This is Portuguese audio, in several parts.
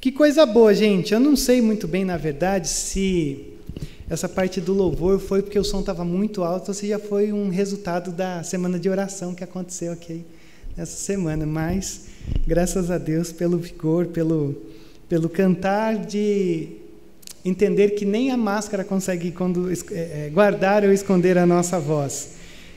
Que coisa boa, gente. Eu não sei muito bem, na verdade, se essa parte do louvor foi porque o som estava muito alto ou se já foi um resultado da semana de oração que aconteceu aqui nessa semana. Mas, graças a Deus pelo vigor, pelo, pelo cantar de entender que nem a máscara consegue é, é, guardar ou esconder a nossa voz.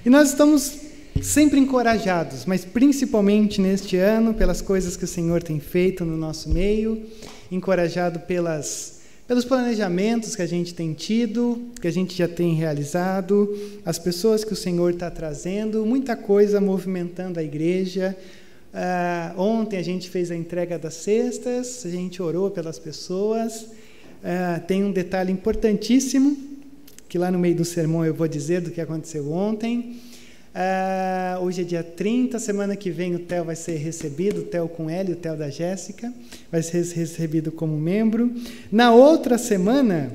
E nós estamos sempre encorajados, mas principalmente neste ano, pelas coisas que o Senhor tem feito no nosso meio, encorajado pelas, pelos planejamentos que a gente tem tido, que a gente já tem realizado, as pessoas que o Senhor está trazendo, muita coisa movimentando a igreja. Uh, ontem a gente fez a entrega das cestas, a gente orou pelas pessoas. Uh, tem um detalhe importantíssimo, que lá no meio do sermão eu vou dizer do que aconteceu ontem. Uh, hoje é dia 30, semana que vem o Theo vai ser recebido, o Theo com ele, o Theo da Jéssica, vai ser recebido como membro. Na outra semana,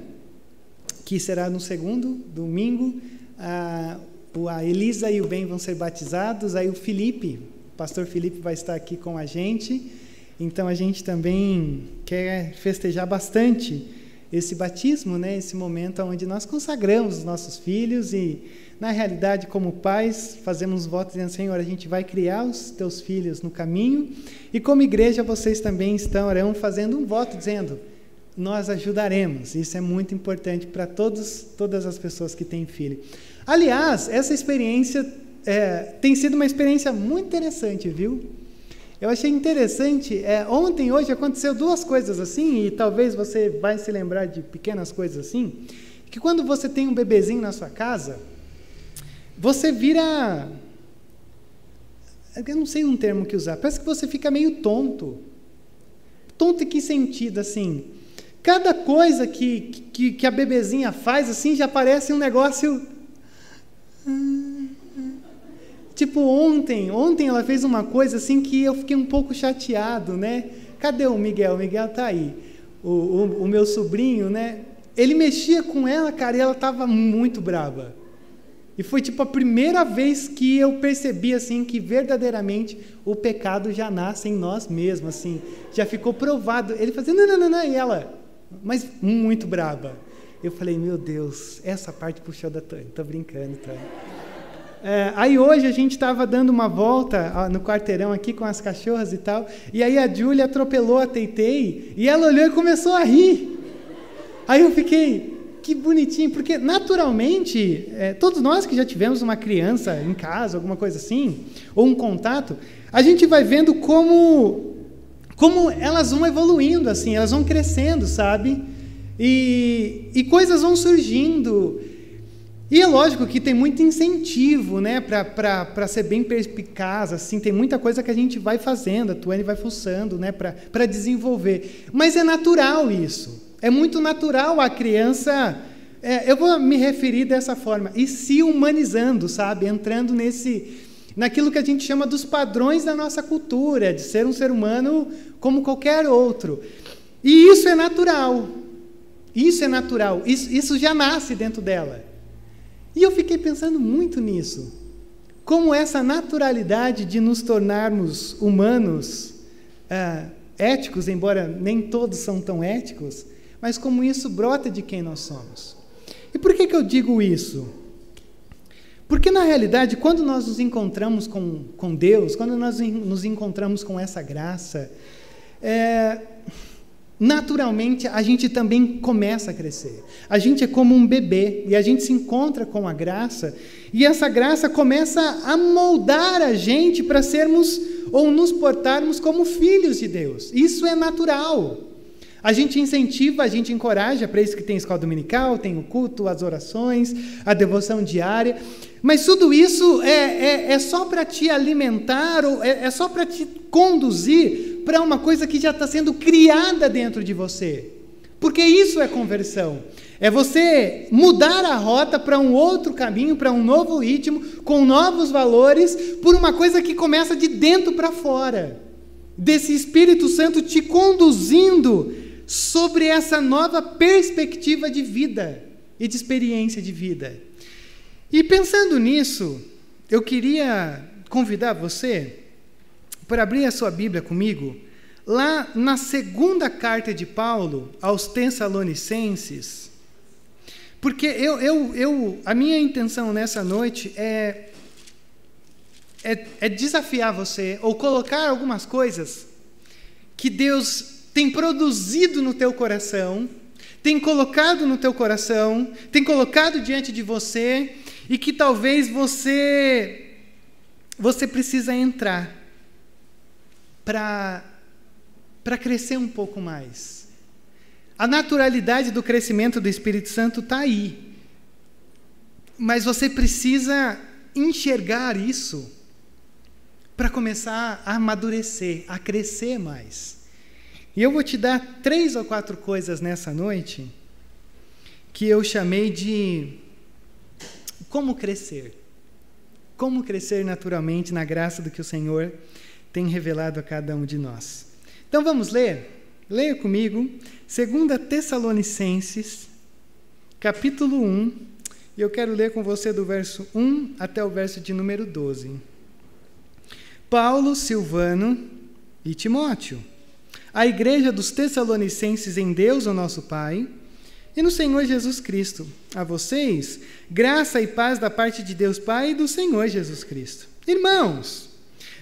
que será no segundo, domingo, uh, a Elisa e o Ben vão ser batizados, aí o Felipe, o pastor Felipe vai estar aqui com a gente, então a gente também quer festejar bastante esse batismo, né, esse momento onde nós consagramos os nossos filhos e na realidade, como pais, fazemos votos dizendo: Senhor, a gente vai criar os teus filhos no caminho. E como igreja, vocês também estarão fazendo um voto dizendo: Nós ajudaremos. Isso é muito importante para todos, todas as pessoas que têm filho. Aliás, essa experiência é, tem sido uma experiência muito interessante, viu? Eu achei interessante. É, ontem, hoje, aconteceu duas coisas assim, e talvez você vai se lembrar de pequenas coisas assim. Que quando você tem um bebezinho na sua casa, você vira. Eu não sei um termo que usar, parece que você fica meio tonto. Tonto em que sentido, assim? Cada coisa que, que, que a bebezinha faz, assim, já parece um negócio. Tipo, ontem, ontem ela fez uma coisa assim que eu fiquei um pouco chateado, né? Cadê o Miguel? O Miguel tá aí. O, o, o meu sobrinho, né? Ele mexia com ela, cara, e ela estava muito brava. E foi tipo a primeira vez que eu percebi assim que verdadeiramente o pecado já nasce em nós mesmos, assim, já ficou provado. Ele fazia não, não, não, não, e ela, mas muito brava. Eu falei, meu Deus, essa parte puxou da Tânia, tô brincando, Tânia. É, aí hoje a gente estava dando uma volta no quarteirão aqui com as cachorras e tal, e aí a Júlia atropelou a Teitei e ela olhou e começou a rir. Aí eu fiquei, que bonitinho, porque naturalmente, é, todos nós que já tivemos uma criança em casa, alguma coisa assim, ou um contato, a gente vai vendo como, como elas vão evoluindo, assim, elas vão crescendo, sabe? E, e coisas vão surgindo. E é lógico que tem muito incentivo, né, para ser bem perspicaz, assim, tem muita coisa que a gente vai fazendo, a Tuane vai fuçando, né, para desenvolver. Mas é natural isso. É muito natural a criança, é, eu vou me referir dessa forma, e se humanizando, sabe? Entrando nesse, naquilo que a gente chama dos padrões da nossa cultura, de ser um ser humano como qualquer outro. E isso é natural. Isso é natural. Isso, isso já nasce dentro dela. E eu fiquei pensando muito nisso. Como essa naturalidade de nos tornarmos humanos, ah, éticos, embora nem todos são tão éticos, mas como isso brota de quem nós somos. E por que, que eu digo isso? Porque, na realidade, quando nós nos encontramos com, com Deus, quando nós nos encontramos com essa graça, é, naturalmente a gente também começa a crescer. A gente é como um bebê e a gente se encontra com a graça, e essa graça começa a moldar a gente para sermos ou nos portarmos como filhos de Deus. Isso é natural. A gente incentiva, a gente encoraja, para isso que tem escola dominical, tem o culto, as orações, a devoção diária. Mas tudo isso é, é, é só para te alimentar, ou é, é só para te conduzir para uma coisa que já está sendo criada dentro de você. Porque isso é conversão. É você mudar a rota para um outro caminho, para um novo ritmo, com novos valores, por uma coisa que começa de dentro para fora. Desse Espírito Santo te conduzindo sobre essa nova perspectiva de vida e de experiência de vida. E pensando nisso, eu queria convidar você para abrir a sua Bíblia comigo, lá na segunda carta de Paulo aos Tessalonicenses, porque eu, eu, eu, a minha intenção nessa noite é, é, é desafiar você, ou colocar algumas coisas que Deus tem produzido no teu coração, tem colocado no teu coração, tem colocado diante de você, e que talvez você você precisa entrar para para crescer um pouco mais. A naturalidade do crescimento do Espírito Santo está aí. Mas você precisa enxergar isso para começar a amadurecer, a crescer mais. E eu vou te dar três ou quatro coisas nessa noite que eu chamei de como crescer. Como crescer naturalmente na graça do que o Senhor tem revelado a cada um de nós. Então vamos ler? Leia comigo, 2 Tessalonicenses, capítulo 1, e eu quero ler com você do verso 1 até o verso de número 12. Paulo, Silvano e Timóteo, a igreja dos Tessalonicenses em Deus, o nosso Pai, e no Senhor Jesus Cristo. A vocês, graça e paz da parte de Deus Pai e do Senhor Jesus Cristo. Irmãos,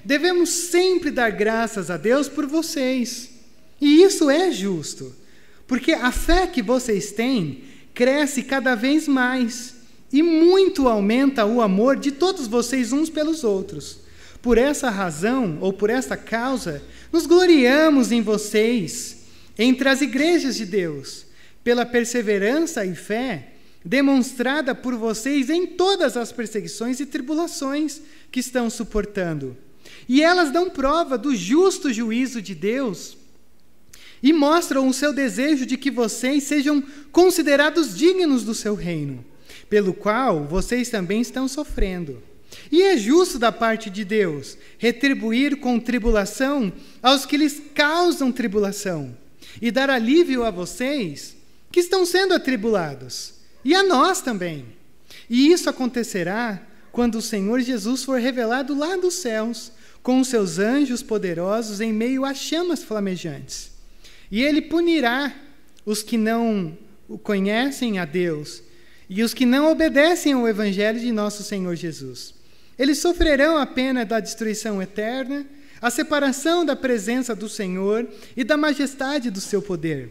devemos sempre dar graças a Deus por vocês. E isso é justo, porque a fé que vocês têm cresce cada vez mais e muito aumenta o amor de todos vocês uns pelos outros. Por essa razão, ou por essa causa, nos gloriamos em vocês, entre as igrejas de Deus pela perseverança e fé demonstrada por vocês em todas as perseguições e tribulações que estão suportando. E elas dão prova do justo juízo de Deus e mostram o seu desejo de que vocês sejam considerados dignos do seu reino, pelo qual vocês também estão sofrendo. E é justo da parte de Deus retribuir com tribulação aos que lhes causam tribulação e dar alívio a vocês que estão sendo atribulados, e a nós também. E isso acontecerá quando o Senhor Jesus for revelado lá dos céus, com seus anjos poderosos em meio a chamas flamejantes. E ele punirá os que não conhecem a Deus e os que não obedecem ao Evangelho de nosso Senhor Jesus. Eles sofrerão a pena da destruição eterna, a separação da presença do Senhor e da majestade do seu poder.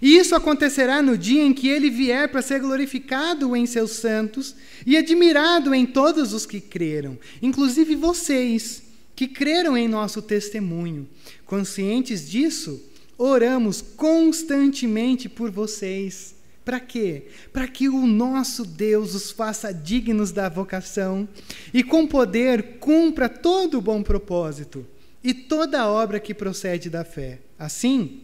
E isso acontecerá no dia em que ele vier para ser glorificado em seus santos e admirado em todos os que creram, inclusive vocês, que creram em nosso testemunho. Conscientes disso, oramos constantemente por vocês. Para quê? Para que o nosso Deus os faça dignos da vocação e com poder cumpra todo o bom propósito e toda obra que procede da fé. Assim,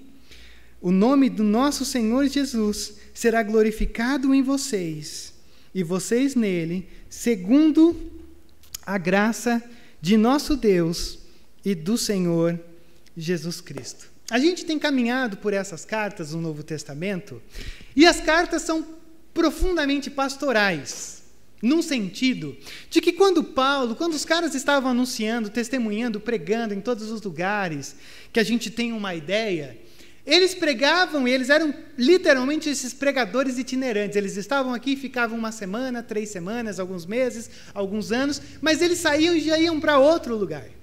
o nome do nosso Senhor Jesus será glorificado em vocês e vocês nele, segundo a graça de nosso Deus e do Senhor Jesus Cristo. A gente tem caminhado por essas cartas do Novo Testamento e as cartas são profundamente pastorais, num sentido de que quando Paulo, quando os caras estavam anunciando, testemunhando, pregando em todos os lugares, que a gente tem uma ideia, eles pregavam e eles eram literalmente esses pregadores itinerantes. Eles estavam aqui, ficavam uma semana, três semanas, alguns meses, alguns anos, mas eles saíam e já iam para outro lugar.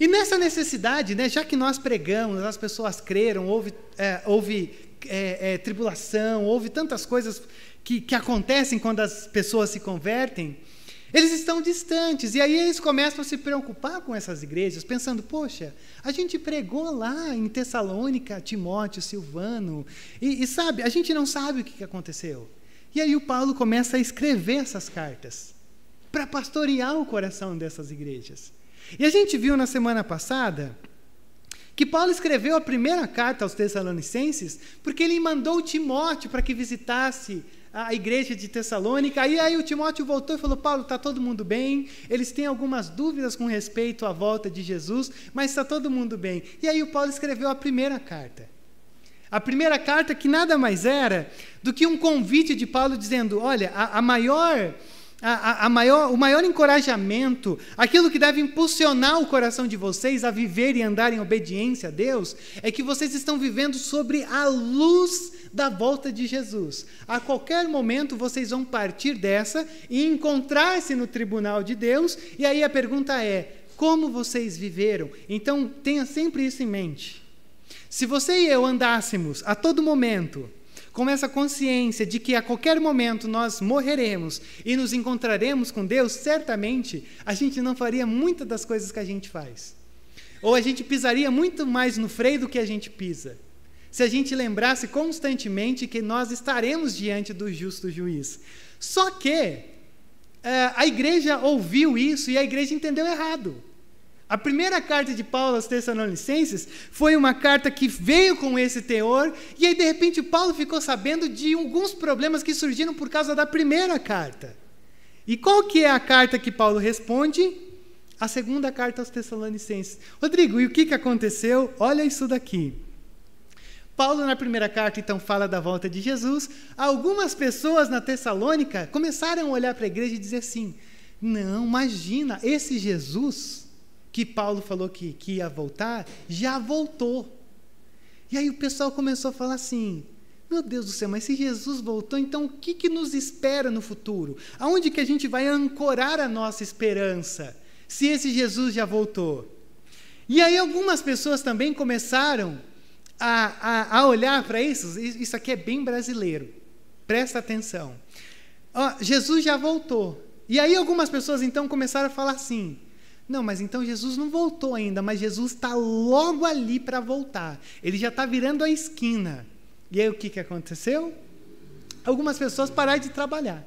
E nessa necessidade, né, já que nós pregamos, as pessoas creram, houve, é, houve é, é, tribulação, houve tantas coisas que, que acontecem quando as pessoas se convertem, eles estão distantes, e aí eles começam a se preocupar com essas igrejas, pensando: poxa, a gente pregou lá em Tessalônica, Timóteo, Silvano, e, e sabe, a gente não sabe o que aconteceu. E aí o Paulo começa a escrever essas cartas para pastorear o coração dessas igrejas. E a gente viu na semana passada que Paulo escreveu a primeira carta aos Tessalonicenses porque ele mandou Timóteo para que visitasse a igreja de Tessalônica. Aí, aí o Timóteo voltou e falou: Paulo, está todo mundo bem? Eles têm algumas dúvidas com respeito à volta de Jesus, mas está todo mundo bem. E aí o Paulo escreveu a primeira carta. A primeira carta que nada mais era do que um convite de Paulo dizendo: olha, a, a maior a, a, maior, o maior encorajamento, aquilo que deve impulsionar o coração de vocês a viver e andar em obediência a Deus, é que vocês estão vivendo sobre a luz da volta de Jesus. A qualquer momento vocês vão partir dessa e encontrar-se no tribunal de Deus, e aí a pergunta é: como vocês viveram? Então tenha sempre isso em mente. Se você e eu andássemos a todo momento com essa consciência de que a qualquer momento nós morreremos e nos encontraremos com Deus, certamente a gente não faria muitas das coisas que a gente faz. Ou a gente pisaria muito mais no freio do que a gente pisa. Se a gente lembrasse constantemente que nós estaremos diante do justo juiz. Só que uh, a igreja ouviu isso e a igreja entendeu errado. A primeira carta de Paulo aos Tessalonicenses foi uma carta que veio com esse teor, e aí de repente Paulo ficou sabendo de alguns problemas que surgiram por causa da primeira carta. E qual que é a carta que Paulo responde? A segunda carta aos Tessalonicenses. Rodrigo, e o que, que aconteceu? Olha isso daqui. Paulo, na primeira carta, então, fala da volta de Jesus. Algumas pessoas na Tessalônica começaram a olhar para a igreja e dizer assim: não, imagina, esse Jesus que Paulo falou que, que ia voltar, já voltou. E aí o pessoal começou a falar assim: meu Deus do céu, mas se Jesus voltou, então o que, que nos espera no futuro? Aonde que a gente vai ancorar a nossa esperança, se esse Jesus já voltou? E aí algumas pessoas também começaram a, a, a olhar para isso, isso aqui é bem brasileiro, presta atenção. Jesus já voltou. E aí algumas pessoas então começaram a falar assim: não, mas então Jesus não voltou ainda, mas Jesus está logo ali para voltar. Ele já está virando a esquina. E aí o que, que aconteceu? Algumas pessoas pararam de trabalhar.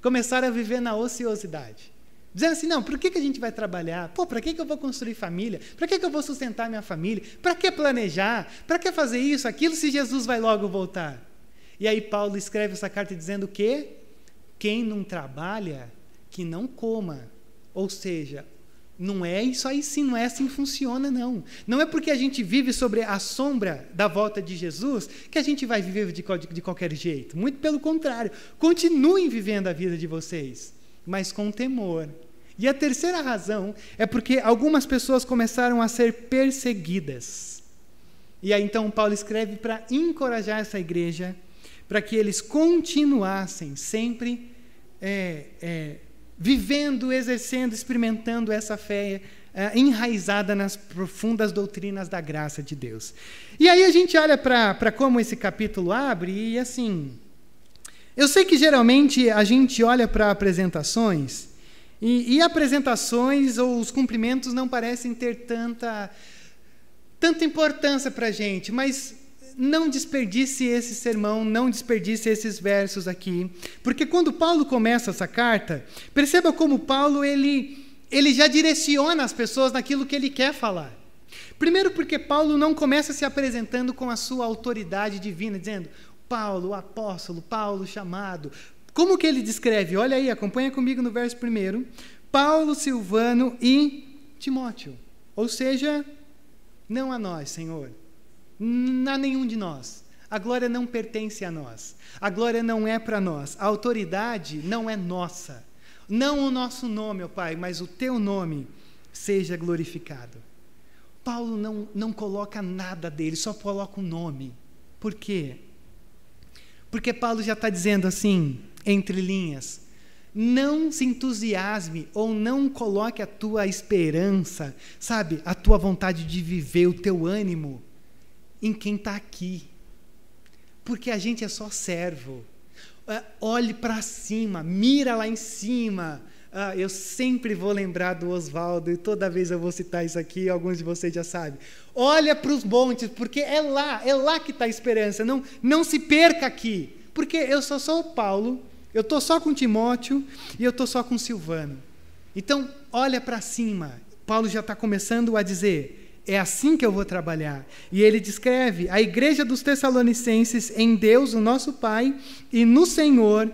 Começaram a viver na ociosidade. Dizendo assim, não, por que, que a gente vai trabalhar? Pô, para que, que eu vou construir família? Para que, que eu vou sustentar minha família? Para que planejar? Para que fazer isso, aquilo, se Jesus vai logo voltar? E aí Paulo escreve essa carta dizendo que quem não trabalha, que não coma. Ou seja, não é isso aí sim, não é assim que funciona, não. Não é porque a gente vive sobre a sombra da volta de Jesus que a gente vai viver de, de qualquer jeito. Muito pelo contrário. Continuem vivendo a vida de vocês, mas com temor. E a terceira razão é porque algumas pessoas começaram a ser perseguidas. E aí então Paulo escreve para encorajar essa igreja, para que eles continuassem sempre é, é, vivendo, exercendo, experimentando essa fé uh, enraizada nas profundas doutrinas da graça de Deus. E aí a gente olha para como esse capítulo abre e assim. Eu sei que geralmente a gente olha para apresentações e, e, apresentações ou os cumprimentos não parecem ter tanta, tanta importância para a gente, mas não desperdice esse sermão, não desperdice esses versos aqui, porque quando Paulo começa essa carta, perceba como Paulo ele ele já direciona as pessoas naquilo que ele quer falar. Primeiro porque Paulo não começa se apresentando com a sua autoridade divina, dizendo: "Paulo, apóstolo, Paulo chamado". Como que ele descreve? Olha aí, acompanha comigo no verso primeiro. Paulo, Silvano e Timóteo. Ou seja, não a nós, Senhor, a nenhum de nós. A glória não pertence a nós. A glória não é para nós. A autoridade não é nossa. Não o nosso nome, ó Pai, mas o teu nome seja glorificado. Paulo não, não coloca nada dele, só coloca o um nome. Por quê? Porque Paulo já está dizendo assim, entre linhas: não se entusiasme ou não coloque a tua esperança, sabe, a tua vontade de viver, o teu ânimo em quem está aqui. Porque a gente é só servo. Uh, olhe para cima, mira lá em cima. Uh, eu sempre vou lembrar do Oswaldo, e toda vez eu vou citar isso aqui, alguns de vocês já sabem. Olha para os montes, porque é lá, é lá que está a esperança. Não, não se perca aqui. Porque eu só sou o Paulo, eu estou só com Timóteo e eu estou só com Silvano. Então, olha para cima. Paulo já está começando a dizer: é assim que eu vou trabalhar. E ele descreve a igreja dos Tessalonicenses em Deus, o nosso Pai, e no Senhor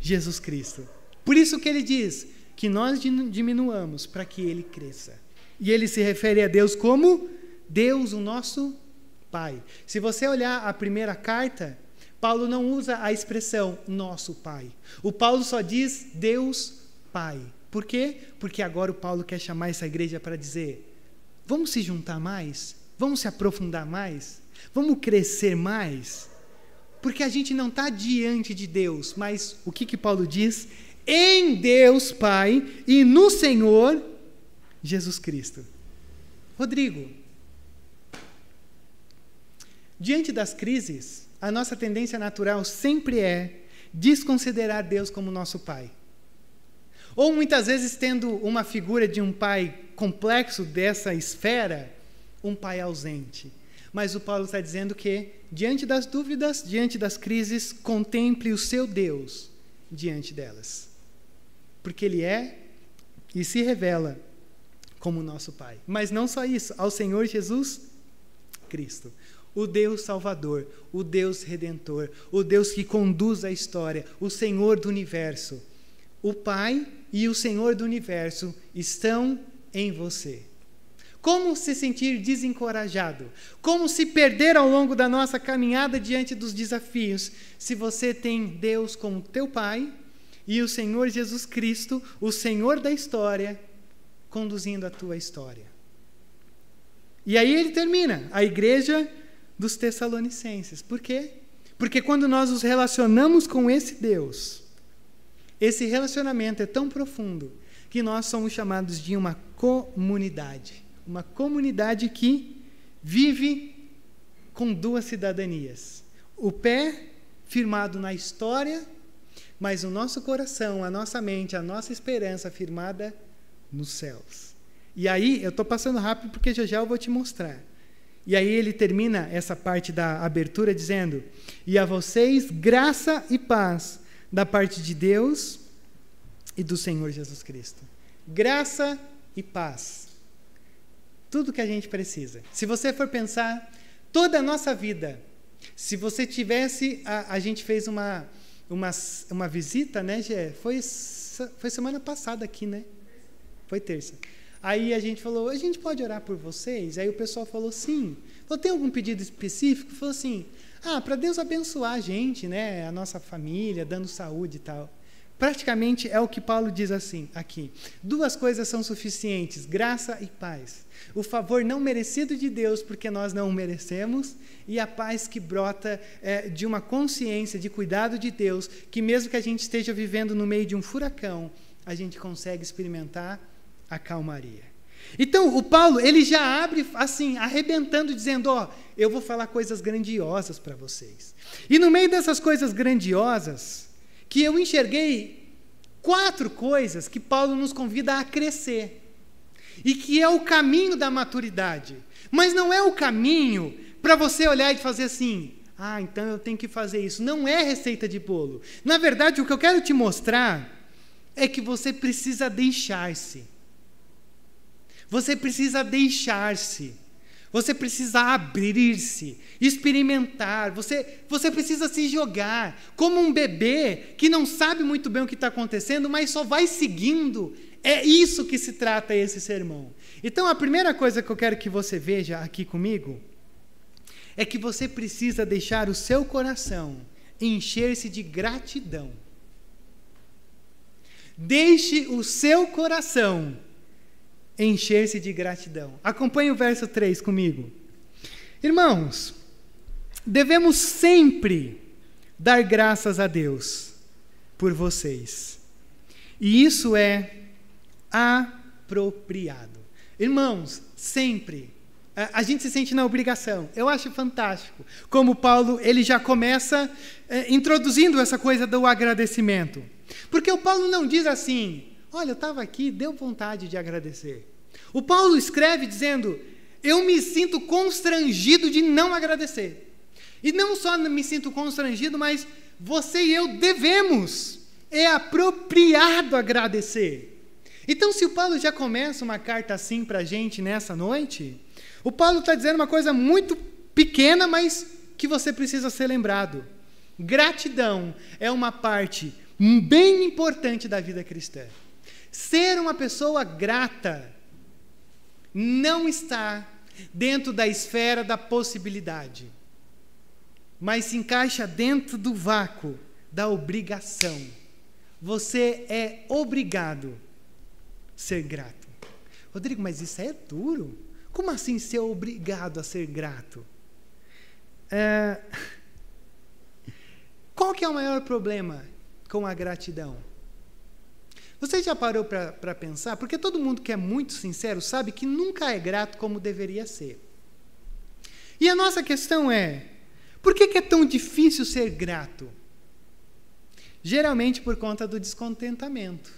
Jesus Cristo. Por isso que ele diz que nós diminuamos para que ele cresça. E ele se refere a Deus como Deus, o nosso Pai. Se você olhar a primeira carta, Paulo não usa a expressão nosso Pai. O Paulo só diz Deus Pai. Por quê? Porque agora o Paulo quer chamar essa igreja para dizer: vamos se juntar mais? Vamos se aprofundar mais? Vamos crescer mais? Porque a gente não está diante de Deus, mas o que, que Paulo diz? Em Deus Pai e no Senhor Jesus Cristo. Rodrigo, diante das crises, a nossa tendência natural sempre é desconsiderar Deus como nosso pai. Ou muitas vezes, tendo uma figura de um pai complexo dessa esfera, um pai ausente. Mas o Paulo está dizendo que, diante das dúvidas, diante das crises, contemple o seu Deus diante delas. Porque Ele é e se revela como nosso Pai. Mas não só isso, ao Senhor Jesus Cristo o Deus Salvador, o Deus Redentor, o Deus que conduz a história, o Senhor do universo. O Pai e o Senhor do universo estão em você. Como se sentir desencorajado? Como se perder ao longo da nossa caminhada diante dos desafios, se você tem Deus como teu Pai e o Senhor Jesus Cristo, o Senhor da história, conduzindo a tua história? E aí ele termina: a igreja dos Tessalonicenses. Por quê? Porque quando nós nos relacionamos com esse Deus, esse relacionamento é tão profundo que nós somos chamados de uma comunidade. Uma comunidade que vive com duas cidadanias. O pé firmado na história, mas o nosso coração, a nossa mente, a nossa esperança firmada nos céus. E aí, eu estou passando rápido porque já já eu vou te mostrar. E aí ele termina essa parte da abertura dizendo: E a vocês graça e paz da parte de Deus e do Senhor Jesus Cristo. Graça e paz. Tudo que a gente precisa. Se você for pensar, toda a nossa vida, se você tivesse. A, a gente fez uma, uma, uma visita, né, Gê? Foi, foi semana passada aqui, né? Foi terça. Aí a gente falou, a gente pode orar por vocês? Aí o pessoal falou, sim. Falou, tem algum pedido específico? Falou assim, ah, para Deus abençoar a gente, né, a nossa família, dando saúde e tal. Praticamente é o que Paulo diz assim aqui. Duas coisas são suficientes: graça e paz. O favor não merecido de Deus, porque nós não o merecemos, e a paz que brota é, de uma consciência de cuidado de Deus, que mesmo que a gente esteja vivendo no meio de um furacão, a gente consegue experimentar a calmaria. Então, o Paulo, ele já abre assim, arrebentando, dizendo: Ó, eu vou falar coisas grandiosas para vocês. E no meio dessas coisas grandiosas, que eu enxerguei quatro coisas que Paulo nos convida a crescer. E que é o caminho da maturidade. Mas não é o caminho para você olhar e fazer assim: ah, então eu tenho que fazer isso. Não é receita de bolo. Na verdade, o que eu quero te mostrar é que você precisa deixar-se. Você precisa deixar-se. Você precisa abrir-se, experimentar. Você, você precisa se jogar como um bebê que não sabe muito bem o que está acontecendo, mas só vai seguindo. É isso que se trata esse sermão. Então, a primeira coisa que eu quero que você veja aqui comigo é que você precisa deixar o seu coração encher-se de gratidão. Deixe o seu coração encher-se de gratidão. Acompanhe o verso 3 comigo. Irmãos, devemos sempre dar graças a Deus por vocês. E isso é apropriado. Irmãos, sempre a gente se sente na obrigação. Eu acho fantástico como Paulo ele já começa é, introduzindo essa coisa do agradecimento, porque o Paulo não diz assim: Olha, eu estava aqui, deu vontade de agradecer. O Paulo escreve dizendo: Eu me sinto constrangido de não agradecer. E não só me sinto constrangido, mas você e eu devemos. É apropriado agradecer. Então, se o Paulo já começa uma carta assim para a gente nessa noite, o Paulo está dizendo uma coisa muito pequena, mas que você precisa ser lembrado. Gratidão é uma parte bem importante da vida cristã. Ser uma pessoa grata não está dentro da esfera da possibilidade. mas se encaixa dentro do vácuo da obrigação. Você é obrigado a ser grato. Rodrigo, mas isso é duro. Como assim ser obrigado a ser grato? É... Qual que é o maior problema com a gratidão? Você já parou para pensar? Porque todo mundo que é muito sincero sabe que nunca é grato como deveria ser. E a nossa questão é: por que, que é tão difícil ser grato? Geralmente por conta do descontentamento.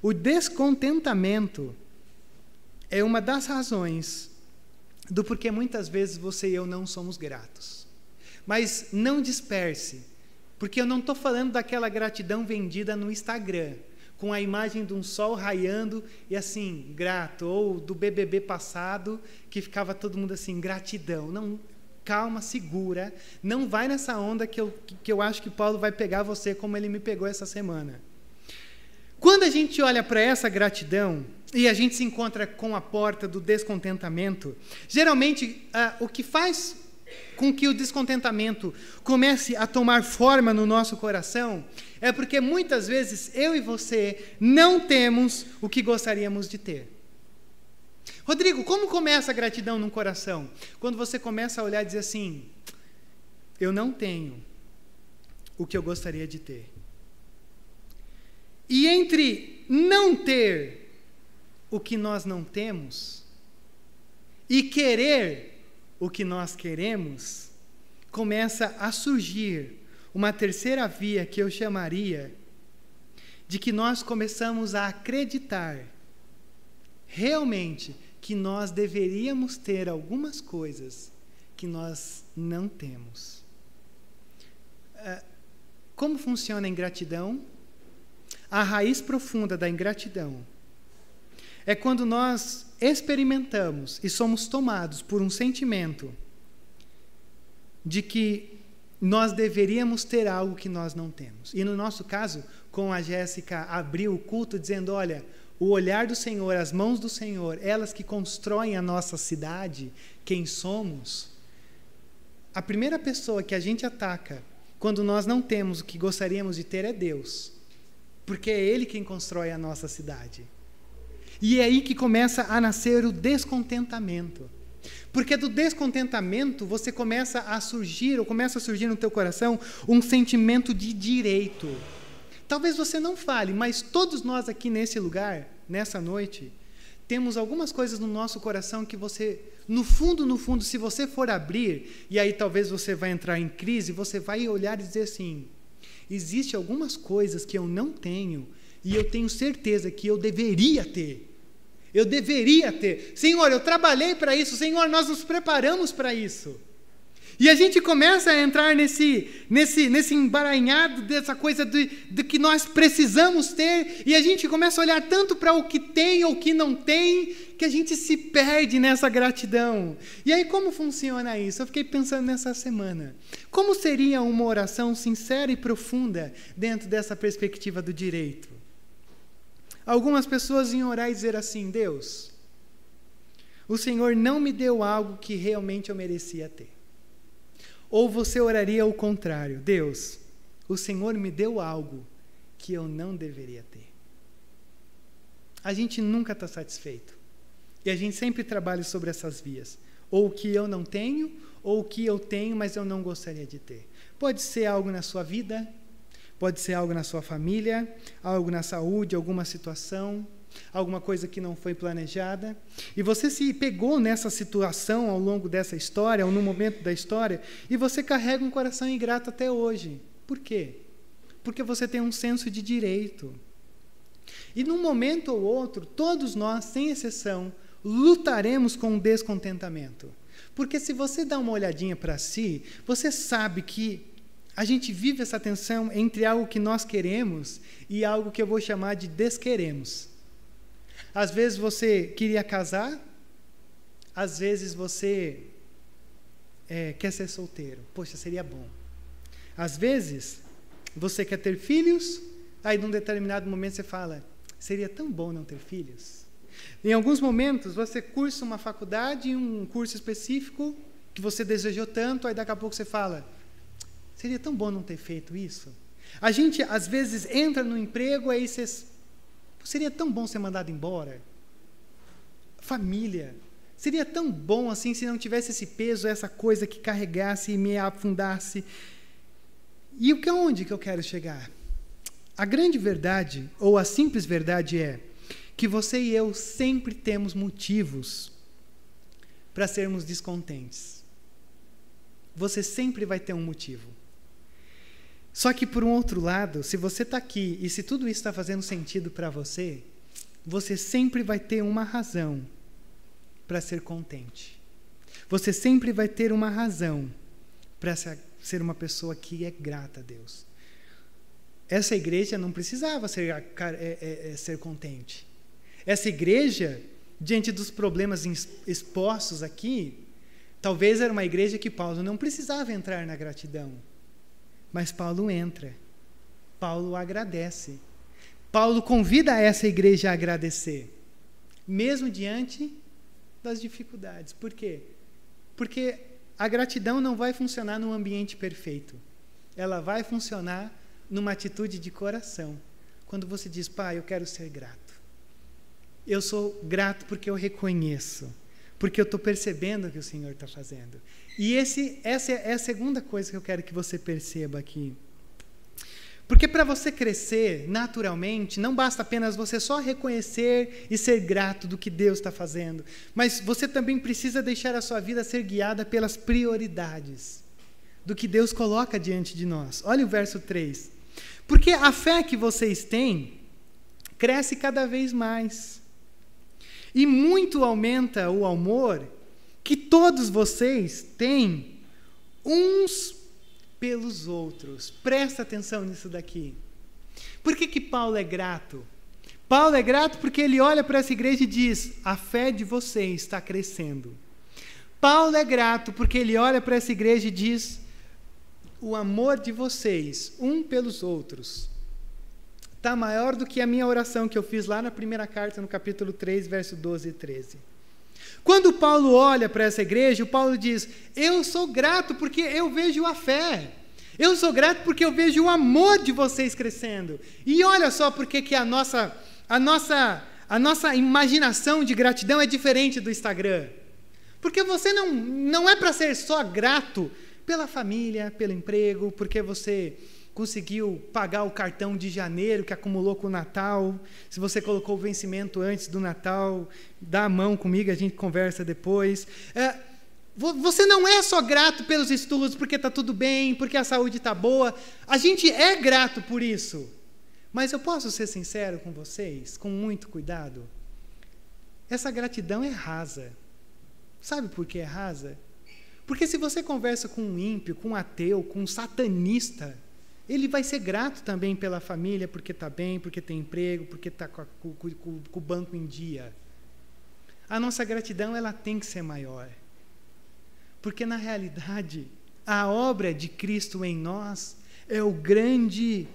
O descontentamento é uma das razões do porquê muitas vezes você e eu não somos gratos. Mas não disperse, porque eu não estou falando daquela gratidão vendida no Instagram com a imagem de um sol raiando e assim, grato, ou do BBB passado, que ficava todo mundo assim, gratidão. Não, calma, segura, não vai nessa onda que eu, que eu acho que Paulo vai pegar você como ele me pegou essa semana. Quando a gente olha para essa gratidão e a gente se encontra com a porta do descontentamento, geralmente ah, o que faz com que o descontentamento comece a tomar forma no nosso coração é porque muitas vezes eu e você não temos o que gostaríamos de ter. Rodrigo, como começa a gratidão num coração? Quando você começa a olhar e dizer assim: eu não tenho o que eu gostaria de ter. E entre não ter o que nós não temos e querer o que nós queremos, começa a surgir uma terceira via que eu chamaria de que nós começamos a acreditar realmente que nós deveríamos ter algumas coisas que nós não temos. Ah, como funciona a ingratidão? A raiz profunda da ingratidão é quando nós experimentamos e somos tomados por um sentimento de que nós deveríamos ter algo que nós não temos. E no nosso caso, com a Jéssica abriu o culto dizendo: olha, o olhar do Senhor, as mãos do Senhor, elas que constroem a nossa cidade, quem somos. A primeira pessoa que a gente ataca quando nós não temos o que gostaríamos de ter é Deus, porque é Ele quem constrói a nossa cidade. E é aí que começa a nascer o descontentamento. Porque do descontentamento você começa a surgir, ou começa a surgir no teu coração, um sentimento de direito. Talvez você não fale, mas todos nós aqui nesse lugar, nessa noite, temos algumas coisas no nosso coração que você, no fundo, no fundo, se você for abrir, e aí talvez você vai entrar em crise, você vai olhar e dizer assim: existe algumas coisas que eu não tenho e eu tenho certeza que eu deveria ter. Eu deveria ter. Senhor, eu trabalhei para isso. Senhor, nós nos preparamos para isso. E a gente começa a entrar nesse, nesse, nesse embaranhado dessa coisa de, de que nós precisamos ter, e a gente começa a olhar tanto para o que tem ou o que não tem, que a gente se perde nessa gratidão. E aí, como funciona isso? Eu fiquei pensando nessa semana. Como seria uma oração sincera e profunda dentro dessa perspectiva do direito? Algumas pessoas iam orar e dizer assim: Deus, o Senhor não me deu algo que realmente eu merecia ter. Ou você oraria o contrário: Deus, o Senhor me deu algo que eu não deveria ter. A gente nunca está satisfeito. E a gente sempre trabalha sobre essas vias. Ou o que eu não tenho, ou o que eu tenho, mas eu não gostaria de ter. Pode ser algo na sua vida, Pode ser algo na sua família, algo na saúde, alguma situação, alguma coisa que não foi planejada. E você se pegou nessa situação ao longo dessa história, ou no momento da história, e você carrega um coração ingrato até hoje. Por quê? Porque você tem um senso de direito. E num momento ou outro, todos nós, sem exceção, lutaremos com o descontentamento. Porque se você dá uma olhadinha para si, você sabe que a gente vive essa tensão entre algo que nós queremos e algo que eu vou chamar de desqueremos. Às vezes você queria casar, às vezes você é, quer ser solteiro. Poxa, seria bom. Às vezes você quer ter filhos, aí num determinado momento você fala: seria tão bom não ter filhos. Em alguns momentos você cursa uma faculdade, um curso específico, que você desejou tanto, aí daqui a pouco você fala: seria tão bom não ter feito isso? A gente às vezes entra no emprego, aí você. Seria tão bom ser mandado embora. Família. Seria tão bom assim se não tivesse esse peso, essa coisa que carregasse e me afundasse. E o que onde que eu quero chegar? A grande verdade, ou a simples verdade é que você e eu sempre temos motivos para sermos descontentes. Você sempre vai ter um motivo. Só que, por um outro lado, se você está aqui e se tudo isso está fazendo sentido para você, você sempre vai ter uma razão para ser contente. Você sempre vai ter uma razão para ser uma pessoa que é grata a Deus. Essa igreja não precisava ser, é, é, é, ser contente. Essa igreja, diante dos problemas expostos aqui, talvez era uma igreja que Paulo não precisava entrar na gratidão. Mas Paulo entra. Paulo agradece. Paulo convida essa igreja a agradecer, mesmo diante das dificuldades. Por quê? Porque a gratidão não vai funcionar num ambiente perfeito. Ela vai funcionar numa atitude de coração. Quando você diz, Pai, eu quero ser grato. Eu sou grato porque eu reconheço, porque eu estou percebendo o que o Senhor está fazendo. E esse, essa é a segunda coisa que eu quero que você perceba aqui. Porque para você crescer naturalmente, não basta apenas você só reconhecer e ser grato do que Deus está fazendo, mas você também precisa deixar a sua vida ser guiada pelas prioridades do que Deus coloca diante de nós. Olha o verso 3. Porque a fé que vocês têm cresce cada vez mais. E muito aumenta o amor que todos vocês têm uns pelos outros. Presta atenção nisso daqui. Por que, que Paulo é grato? Paulo é grato porque ele olha para essa igreja e diz: a fé de vocês está crescendo. Paulo é grato porque ele olha para essa igreja e diz: o amor de vocês, um pelos outros, está maior do que a minha oração que eu fiz lá na primeira carta, no capítulo 3, verso 12 e 13. Quando Paulo olha para essa igreja, o Paulo diz: Eu sou grato porque eu vejo a fé. Eu sou grato porque eu vejo o amor de vocês crescendo. E olha só porque que a nossa, a nossa, a nossa imaginação de gratidão é diferente do Instagram. Porque você não, não é para ser só grato pela família, pelo emprego, porque você conseguiu pagar o cartão de janeiro que acumulou com o Natal, se você colocou o vencimento antes do Natal, dá a mão comigo, a gente conversa depois. É, você não é só grato pelos estudos porque está tudo bem, porque a saúde está boa. A gente é grato por isso. Mas eu posso ser sincero com vocês, com muito cuidado? Essa gratidão é rasa. Sabe por que é rasa? Porque se você conversa com um ímpio, com um ateu, com um satanista, ele vai ser grato também pela família, porque está bem, porque tem emprego, porque está com, com, com, o banco em dia. A nossa gratidão ela tem que ser maior. Porque, na realidade, a obra de Cristo em nós é o grande.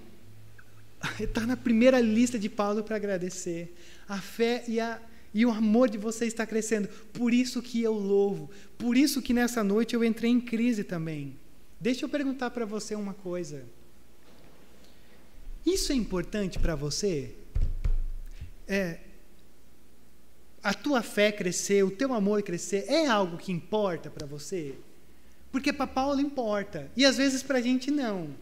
Está na primeira lista de Paulo para agradecer. A fé e, a, e o amor de vocês está crescendo. Por isso que eu louvo. Por isso que nessa noite eu entrei em crise também. Deixa eu perguntar para você uma coisa. Isso é importante para você? É, a tua fé crescer, o teu amor crescer, é algo que importa para você? Porque para Paulo importa, e às vezes para a gente não.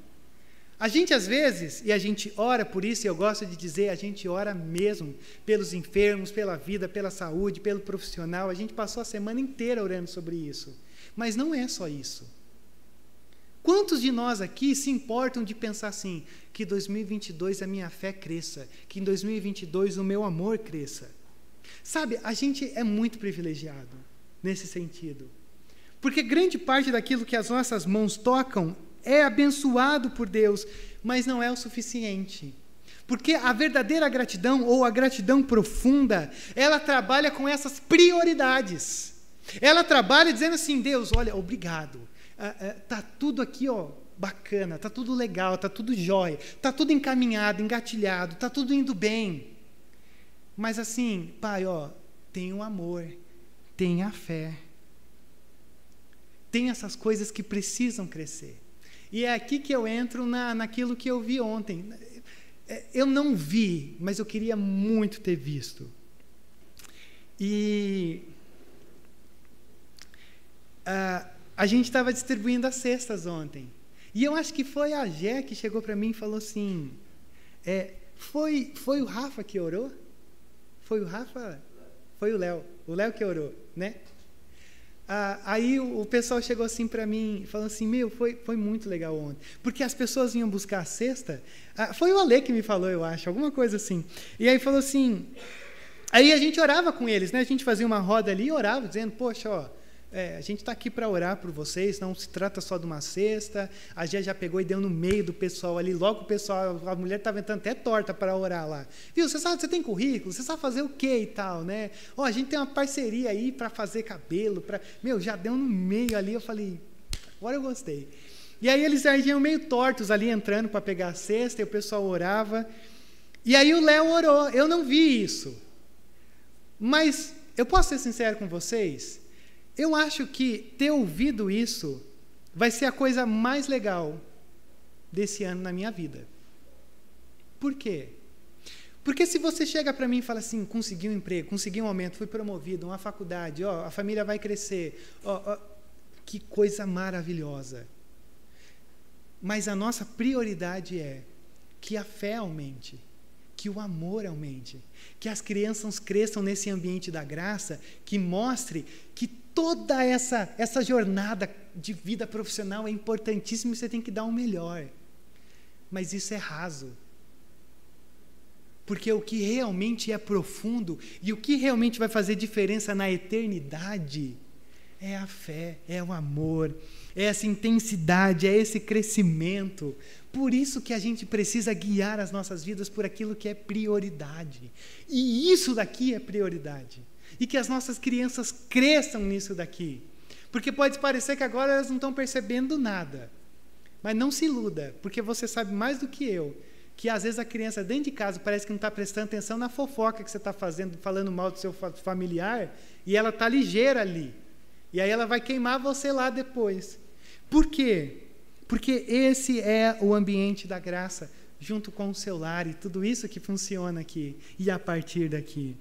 A gente às vezes, e a gente ora por isso, e eu gosto de dizer, a gente ora mesmo pelos enfermos, pela vida, pela saúde, pelo profissional. A gente passou a semana inteira orando sobre isso. Mas não é só isso. Quantos de nós aqui se importam de pensar assim, que 2022 a minha fé cresça, que em 2022 o meu amor cresça? Sabe, a gente é muito privilegiado nesse sentido. Porque grande parte daquilo que as nossas mãos tocam é abençoado por Deus, mas não é o suficiente. Porque a verdadeira gratidão, ou a gratidão profunda, ela trabalha com essas prioridades. Ela trabalha dizendo assim: Deus, olha, obrigado tá tudo aqui, ó, bacana, tá tudo legal, tá tudo jóia, tá tudo encaminhado, engatilhado, tá tudo indo bem. Mas assim, pai, ó, tem o amor, tem a fé. tem essas coisas que precisam crescer. E é aqui que eu entro na, naquilo que eu vi ontem. É, eu não vi, mas eu queria muito ter visto. E uh, a gente estava distribuindo as cestas ontem. E eu acho que foi a Gé que chegou para mim e falou assim: é, foi, foi o Rafa que orou? Foi o Rafa? Foi o Léo. O Léo que orou, né? Ah, aí o, o, pessoal chegou assim para mim e falou assim: Meu, foi, foi muito legal ontem. Porque as pessoas vinham buscar a cesta. Ah, foi o Ale que me falou, eu acho, alguma coisa assim. E aí falou assim. Aí a gente orava com eles, né? A gente fazia uma roda ali e orava, dizendo: Poxa, ó, é, a gente está aqui para orar por vocês, não se trata só de uma cesta. A Gé já pegou e deu no meio do pessoal ali. Logo o pessoal, a mulher estava entrando até torta para orar lá. Viu, você sabe, você tem currículo, você sabe fazer o quê e tal, né? Ó, a gente tem uma parceria aí para fazer cabelo. Pra... Meu, já deu no meio ali, eu falei, agora eu gostei. E aí eles iam meio tortos ali entrando para pegar a cesta, e o pessoal orava. E aí o Léo orou. Eu não vi isso. Mas eu posso ser sincero com vocês? Eu acho que ter ouvido isso vai ser a coisa mais legal desse ano na minha vida. Por quê? Porque se você chega para mim e fala assim, consegui um emprego, consegui um aumento, fui promovido, uma faculdade, ó, a família vai crescer, ó, ó, que coisa maravilhosa. Mas a nossa prioridade é que a fé aumente, que o amor aumente, que as crianças cresçam nesse ambiente da graça, que mostre que toda essa, essa jornada de vida profissional é importantíssima e você tem que dar o melhor. Mas isso é raso. Porque o que realmente é profundo e o que realmente vai fazer diferença na eternidade é a fé, é o amor, é essa intensidade, é esse crescimento. Por isso que a gente precisa guiar as nossas vidas por aquilo que é prioridade. E isso daqui é prioridade e que as nossas crianças cresçam nisso daqui. Porque pode parecer que agora elas não estão percebendo nada. Mas não se iluda, porque você sabe mais do que eu que às vezes a criança dentro de casa parece que não está prestando atenção na fofoca que você está fazendo, falando mal do seu familiar, e ela está ligeira ali. E aí ela vai queimar você lá depois. Por quê? Porque esse é o ambiente da graça, junto com o seu lar e tudo isso que funciona aqui, e a partir daqui.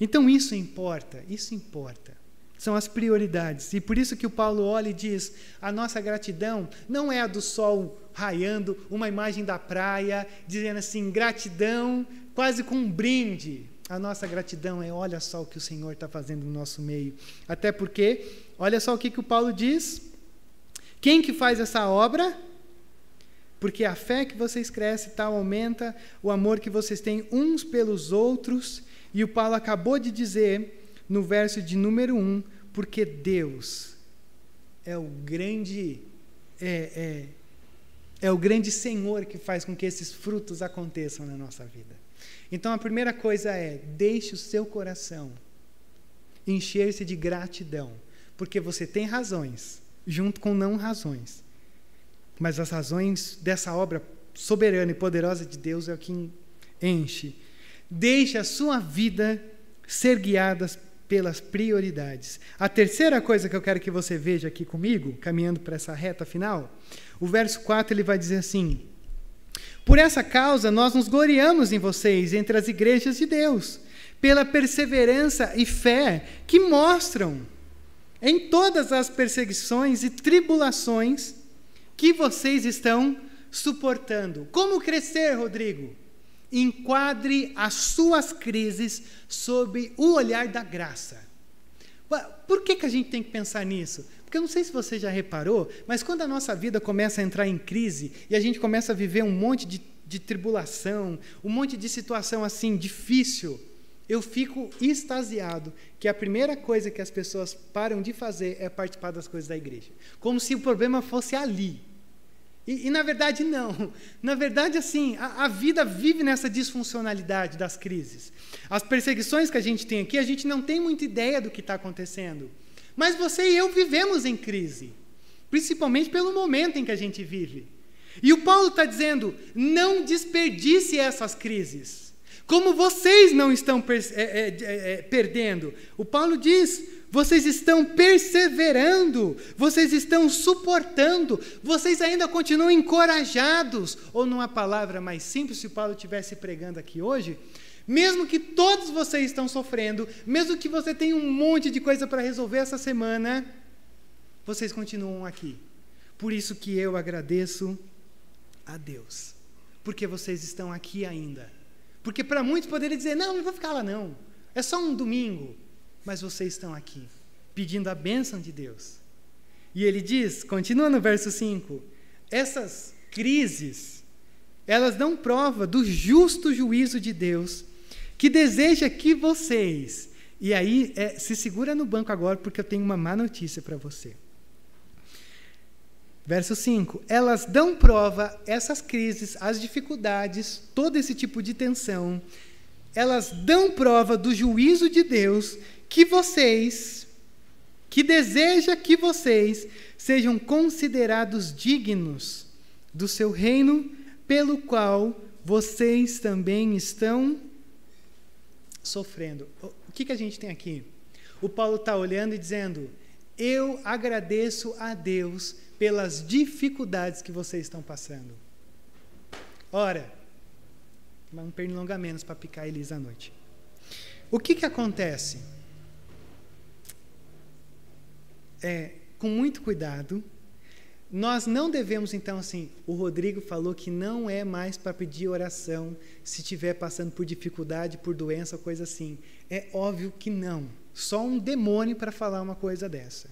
Então isso importa, isso importa. São as prioridades. E por isso que o Paulo olha e diz: a nossa gratidão não é a do sol raiando, uma imagem da praia, dizendo assim, gratidão, quase com um brinde. A nossa gratidão é: olha só o que o Senhor está fazendo no nosso meio. Até porque, olha só o que, que o Paulo diz: quem que faz essa obra? Porque a fé que vocês crescem tal aumenta o amor que vocês têm uns pelos outros e o Paulo acabou de dizer no verso de número 1, porque Deus é o grande é, é, é o grande Senhor que faz com que esses frutos aconteçam na nossa vida. Então a primeira coisa é deixe o seu coração encher-se de gratidão, porque você tem razões, junto com não razões. Mas as razões dessa obra soberana e poderosa de Deus é o que enche Deixe a sua vida ser guiada pelas prioridades. A terceira coisa que eu quero que você veja aqui comigo, caminhando para essa reta final, o verso 4 ele vai dizer assim: Por essa causa nós nos gloriamos em vocês entre as igrejas de Deus, pela perseverança e fé que mostram em todas as perseguições e tribulações que vocês estão suportando. Como crescer, Rodrigo? Enquadre as suas crises sob o olhar da graça. Por que, que a gente tem que pensar nisso? Porque eu não sei se você já reparou, mas quando a nossa vida começa a entrar em crise e a gente começa a viver um monte de, de tribulação, um monte de situação assim difícil, eu fico extasiado que a primeira coisa que as pessoas param de fazer é participar das coisas da igreja. Como se o problema fosse ali. E, e, na verdade, não. Na verdade, assim, a, a, vida vive nessa disfuncionalidade das crises. As perseguições que a gente tem aqui, a gente não tem muita ideia do que está acontecendo. Mas você e eu vivemos em crise, principalmente pelo momento em que a gente vive. E o Paulo está dizendo: não desperdice essas crises. Como vocês não estão é, é, é, perdendo. O Paulo diz: vocês estão perseverando, vocês estão suportando, vocês ainda continuam encorajados. Ou, numa palavra mais simples, se Paulo estivesse pregando aqui hoje, mesmo que todos vocês estão sofrendo, mesmo que você tenha um monte de coisa para resolver essa semana, vocês continuam aqui. Por isso que eu agradeço a Deus, porque vocês estão aqui ainda. Porque para muitos poderiam dizer: não, não vou ficar lá não, é só um domingo mas vocês estão aqui, pedindo a bênção de Deus. E ele diz, continua no verso 5: essas crises, elas dão prova do justo juízo de Deus, que deseja que vocês. E aí, é, se segura no banco agora, porque eu tenho uma má notícia para você. Verso 5: Elas dão prova, essas crises, as dificuldades, todo esse tipo de tensão, elas dão prova do juízo de Deus que vocês, que deseja que vocês sejam considerados dignos do seu reino, pelo qual vocês também estão sofrendo. O que, que a gente tem aqui? O Paulo está olhando e dizendo: Eu agradeço a Deus pelas dificuldades que vocês estão passando. Ora, um pernilonga menos para picar Elisa à noite. O que, que acontece? É, com muito cuidado. Nós não devemos, então, assim, o Rodrigo falou que não é mais para pedir oração se estiver passando por dificuldade, por doença, coisa assim. É óbvio que não. Só um demônio para falar uma coisa dessa.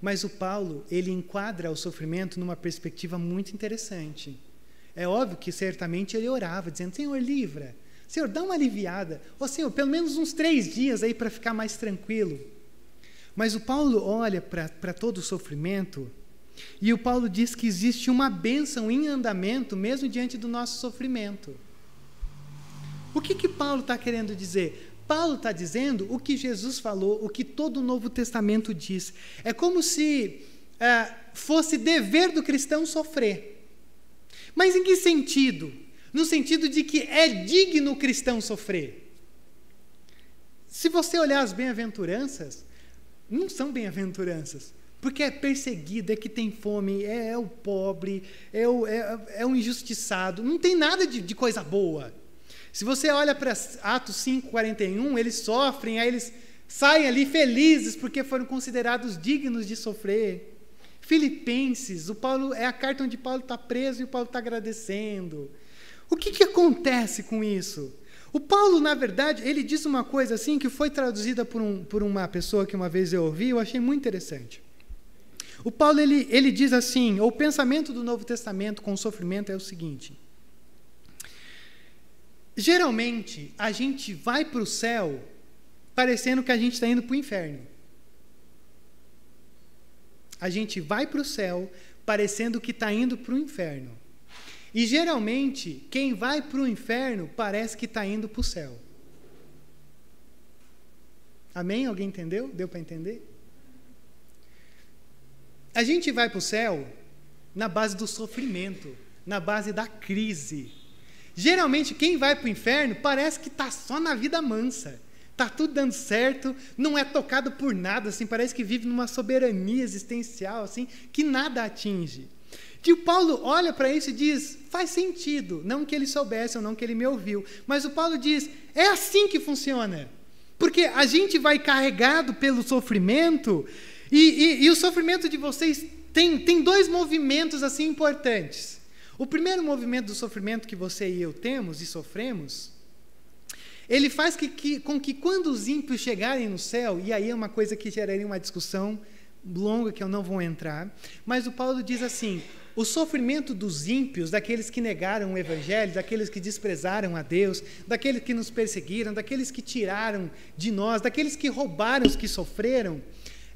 Mas o Paulo, ele enquadra o sofrimento numa perspectiva muito interessante. É óbvio que certamente ele orava, dizendo: Senhor, livra. Senhor, dá uma aliviada. Ou Senhor, pelo menos uns três dias aí para ficar mais tranquilo. Mas o Paulo olha para todo o sofrimento e o Paulo diz que existe uma bênção em andamento mesmo diante do nosso sofrimento. O que, que Paulo está querendo dizer? Paulo está dizendo o que Jesus falou, o que todo o Novo Testamento diz. É como se é, fosse dever do cristão sofrer. Mas em que sentido? No sentido de que é digno o cristão sofrer. Se você olhar as bem-aventuranças, não são bem-aventuranças. Porque é perseguido, é que tem fome, é, é o pobre, é o, é, é o injustiçado. Não tem nada de, de coisa boa. Se você olha para Atos 5,41, eles sofrem, aí eles saem ali felizes porque foram considerados dignos de sofrer. Filipenses, o Paulo é a carta onde Paulo está preso e o Paulo está agradecendo. O que, que acontece com isso? O Paulo, na verdade, ele diz uma coisa assim que foi traduzida por, um, por uma pessoa que uma vez eu ouvi, eu achei muito interessante. O Paulo ele, ele diz assim: o pensamento do Novo Testamento com o sofrimento é o seguinte. Geralmente, a gente vai para o céu parecendo que a gente está indo para o inferno. A gente vai para o céu parecendo que está indo para o inferno. E geralmente, quem vai para o inferno parece que está indo para o céu. Amém? Alguém entendeu? Deu para entender? A gente vai para o céu na base do sofrimento, na base da crise. Geralmente, quem vai para o inferno parece que está só na vida mansa. Está tudo dando certo, não é tocado por nada, assim, parece que vive numa soberania existencial, assim, que nada atinge. Que o Paulo olha para isso e diz: faz sentido. Não que ele soubesse ou não que ele me ouviu. Mas o Paulo diz: é assim que funciona. Porque a gente vai carregado pelo sofrimento, e, e, e o sofrimento de vocês tem, tem dois movimentos assim importantes. O primeiro movimento do sofrimento que você e eu temos e sofremos, ele faz que, que, com que quando os ímpios chegarem no céu, e aí é uma coisa que geraria uma discussão longa que eu não vou entrar, mas o Paulo diz assim: o sofrimento dos ímpios, daqueles que negaram o Evangelho, daqueles que desprezaram a Deus, daqueles que nos perseguiram, daqueles que tiraram de nós, daqueles que roubaram os que sofreram,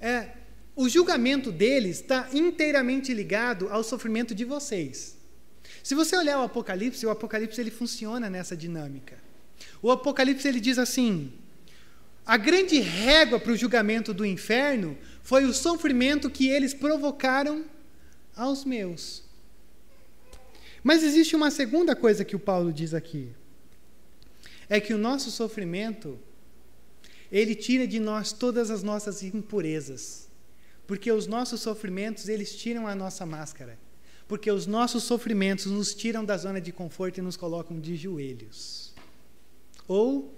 é, o julgamento deles está inteiramente ligado ao sofrimento de vocês. Se você olhar o Apocalipse, o Apocalipse ele funciona nessa dinâmica. O Apocalipse ele diz assim: a grande régua para o julgamento do inferno foi o sofrimento que eles provocaram aos meus. Mas existe uma segunda coisa que o Paulo diz aqui. É que o nosso sofrimento Ele tira de nós todas as nossas impurezas. Porque os nossos sofrimentos, eles tiram a nossa máscara. Porque os nossos sofrimentos nos tiram da zona de conforto e nos colocam de joelhos. Ou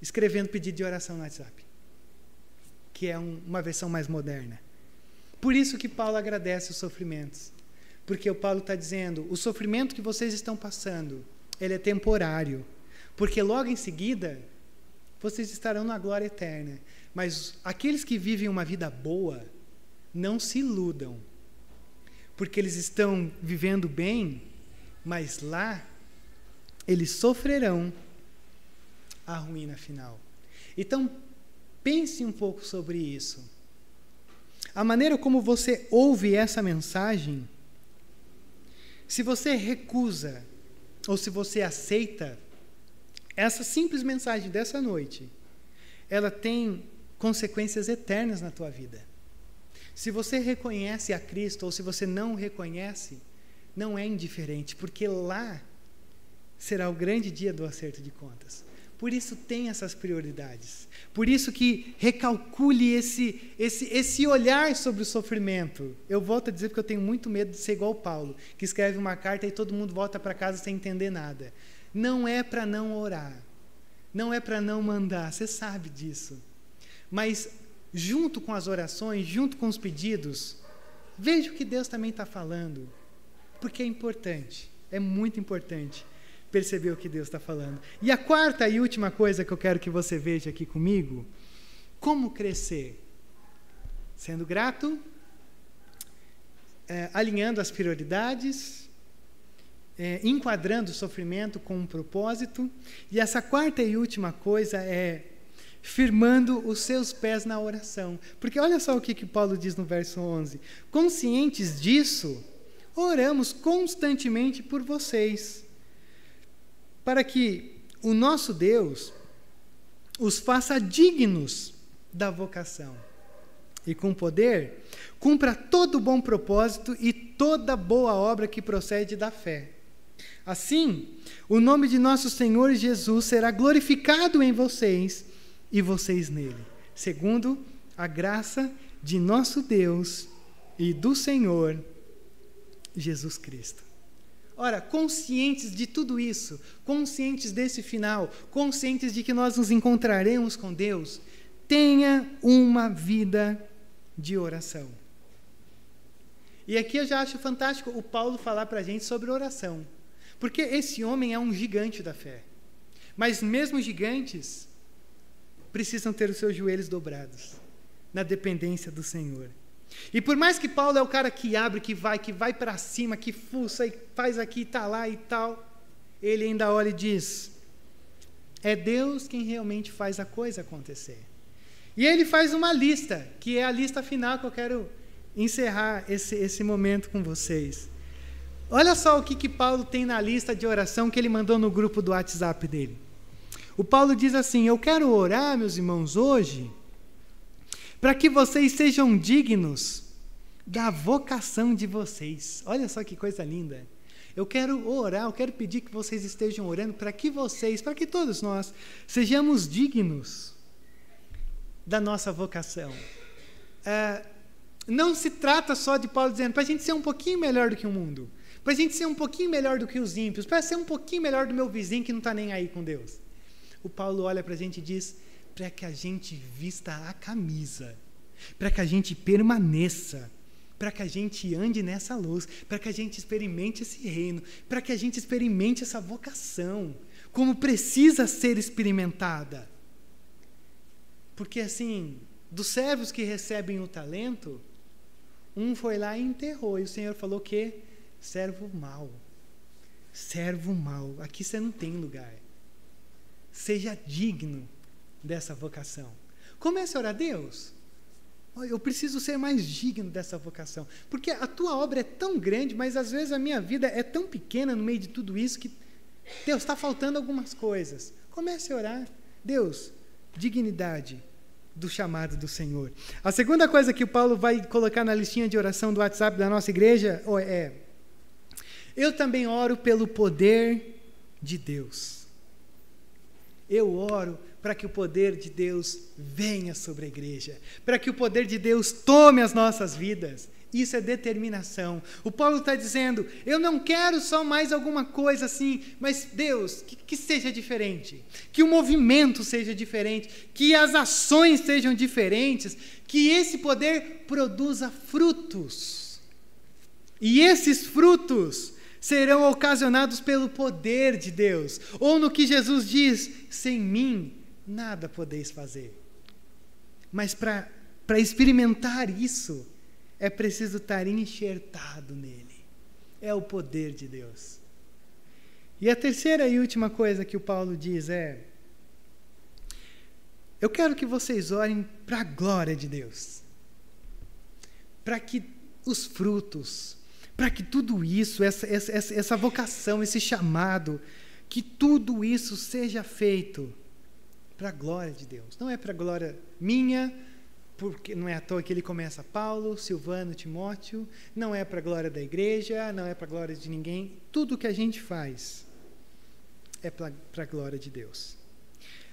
escrevendo pedido de oração no WhatsApp, que é um, uma versão mais moderna. Por isso que Paulo agradece os sofrimentos. Porque o Paulo está dizendo: o sofrimento que vocês estão passando, ele é temporário. Porque logo em seguida, vocês estarão na glória eterna. Mas aqueles que vivem uma vida boa, não se iludam. Porque eles estão vivendo bem, mas lá eles sofrerão a ruína final. Então, pense um pouco sobre isso. A maneira como você ouve essa mensagem, se você recusa ou se você aceita essa simples mensagem dessa noite, ela tem consequências eternas na tua vida. Se você reconhece a Cristo ou se você não reconhece, não é indiferente, porque lá será o grande dia do acerto de contas. Por isso tem essas prioridades. Por isso que recalcule esse, esse, esse olhar sobre o sofrimento. Eu volto a dizer porque eu tenho muito medo de ser igual Paulo, que escreve uma carta e todo mundo volta para casa sem entender nada. Não é para não orar. Não é para não mandar, você sabe disso. Mas junto com as orações, junto com os pedidos, veja o que Deus também está falando. Porque é importante, é muito importante perceber o que Deus está falando. E a quarta e última coisa que eu quero que você veja aqui comigo: como crescer? Sendo grato, é, alinhando as prioridades, é, enquadrando o sofrimento com um propósito. E essa quarta e última coisa é firmando os seus pés na oração. Porque olha só o que, que Paulo diz no verso 11: Conscientes disso, oramos constantemente por vocês para que o nosso Deus os faça dignos da vocação e com poder cumpra todo bom propósito e toda boa obra que procede da fé. Assim, o nome de nosso Senhor Jesus será glorificado em vocês e vocês nele, segundo a graça de nosso Deus e do Senhor Jesus Cristo. Ora, conscientes de tudo isso, conscientes desse final, conscientes de que nós nos encontraremos com Deus, tenha uma vida de oração. E aqui eu já acho fantástico o Paulo falar para a gente sobre oração, porque esse homem é um gigante da fé. Mas mesmo gigantes precisam ter os seus joelhos dobrados na dependência do Senhor. E por mais que Paulo é o cara que abre, que vai, que vai para cima, que fuça e faz aqui, está lá e tal, ele ainda olha e diz: é Deus quem realmente faz a coisa acontecer. E ele faz uma lista, que é a lista final que eu quero encerrar esse, esse momento com vocês. Olha só o que, que Paulo tem na lista de oração que ele mandou no grupo do WhatsApp dele. O Paulo diz assim: Eu quero orar, meus irmãos, hoje para que vocês sejam dignos da vocação de vocês. Olha só que coisa linda. Eu quero orar, eu quero pedir que vocês estejam orando para que vocês, para que todos nós sejamos dignos da nossa vocação. É, não se trata só de Paulo dizendo para a gente ser um pouquinho melhor do que o mundo, para a gente ser um pouquinho melhor do que os ímpios, para ser um pouquinho melhor do meu vizinho que não está nem aí com Deus. O Paulo olha para a gente e diz: para que a gente vista a camisa, para que a gente permaneça, para que a gente ande nessa luz, para que a gente experimente esse reino, para que a gente experimente essa vocação, como precisa ser experimentada. Porque assim, dos servos que recebem o talento, um foi lá e enterrou, e o Senhor falou que servo mau. Servo mau, aqui você não tem lugar. Seja digno dessa vocação. Comece a orar Deus. Eu preciso ser mais digno dessa vocação. Porque a tua obra é tão grande, mas às vezes a minha vida é tão pequena no meio de tudo isso que, Deus, está faltando algumas coisas. Comece a orar. Deus, dignidade do chamado do Senhor. A segunda coisa que o Paulo vai colocar na listinha de oração do WhatsApp da nossa igreja é: Eu também oro pelo poder de Deus. Eu oro para que o poder de Deus venha sobre a igreja, para que o poder de Deus tome as nossas vidas. Isso é determinação. O Paulo está dizendo: eu não quero só mais alguma coisa assim, mas Deus, que, que, seja diferente, que o movimento seja diferente, que as ações sejam diferentes, que esse poder produza frutos. E esses frutos serão ocasionados pelo poder de Deus, ou no que Jesus diz: sem mim nada podeis fazer. Mas para experimentar isso, é preciso estar enxertado nele. É o poder de Deus. E a terceira e última coisa que o Paulo diz é: Eu quero que vocês orem para a glória de Deus. Para que os frutos, para que tudo isso, essa, essa, essa vocação, esse chamado, que tudo isso seja feito para a glória de Deus. Não é para a glória minha, porque não é à toa que ele começa Paulo, Silvano, Timóteo, não é para a glória da igreja, não é para a glória de ninguém. Tudo que a gente faz é para a glória de Deus.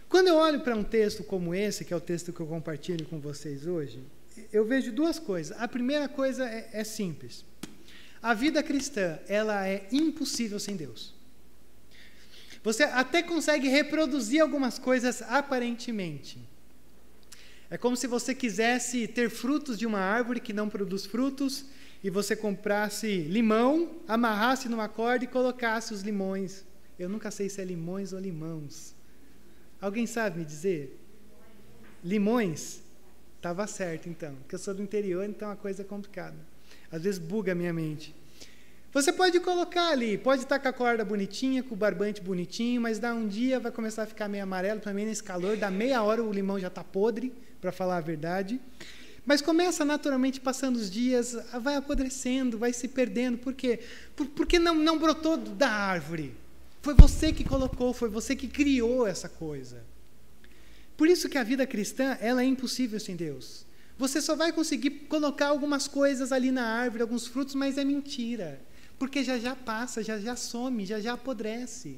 Quando eu olho para um texto como esse, que é o texto que eu compartilho com vocês hoje, eu vejo duas coisas. A primeira coisa é, é simples. A vida cristã, ela é impossível sem Deus. Você até consegue reproduzir algumas coisas aparentemente. É como se você quisesse ter frutos de uma árvore que não produz frutos e você comprasse limão, amarrasse numa corda e colocasse os limões. Eu nunca sei se é limões ou limãos. Alguém sabe me dizer? Limões? Estava certo então, porque eu sou do interior, então a coisa é complicada. Às vezes buga a minha mente. Você pode colocar ali, pode estar com a corda bonitinha, com o barbante bonitinho, mas dá um dia vai começar a ficar meio amarelo também nesse calor, dá meia hora o limão já está podre, para falar a verdade. Mas começa naturalmente passando os dias, vai apodrecendo, vai se perdendo. Por quê? Por, porque não, não brotou da árvore. Foi você que colocou, foi você que criou essa coisa. Por isso que a vida cristã ela é impossível sem Deus. Você só vai conseguir colocar algumas coisas ali na árvore, alguns frutos, mas é mentira porque já já passa, já já some, já já apodrece.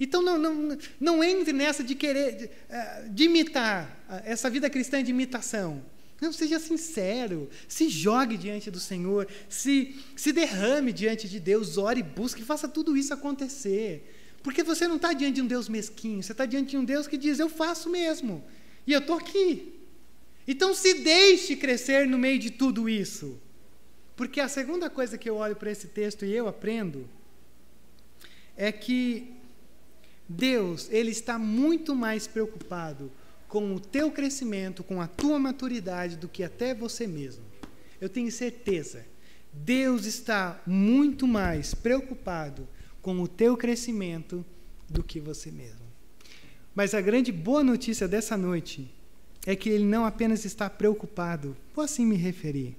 Então não, não, não entre nessa de querer de, eh, de imitar, essa vida cristã de imitação. Não, seja sincero, se jogue diante do Senhor, se, se derrame diante de Deus, ore, busque, faça tudo isso acontecer. Porque você não está diante de um Deus mesquinho, você está diante de um Deus que diz: Eu faço mesmo, e eu estou aqui. Então se deixe crescer no meio de tudo isso. Porque a segunda coisa que eu olho para esse texto e eu aprendo é que Deus, ele está muito mais preocupado com o teu crescimento, com a tua maturidade do que até você mesmo. Eu tenho certeza. Deus está muito mais preocupado com o teu crescimento do que você mesmo. Mas a grande boa notícia dessa noite é que ele não apenas está preocupado, vou assim me referir,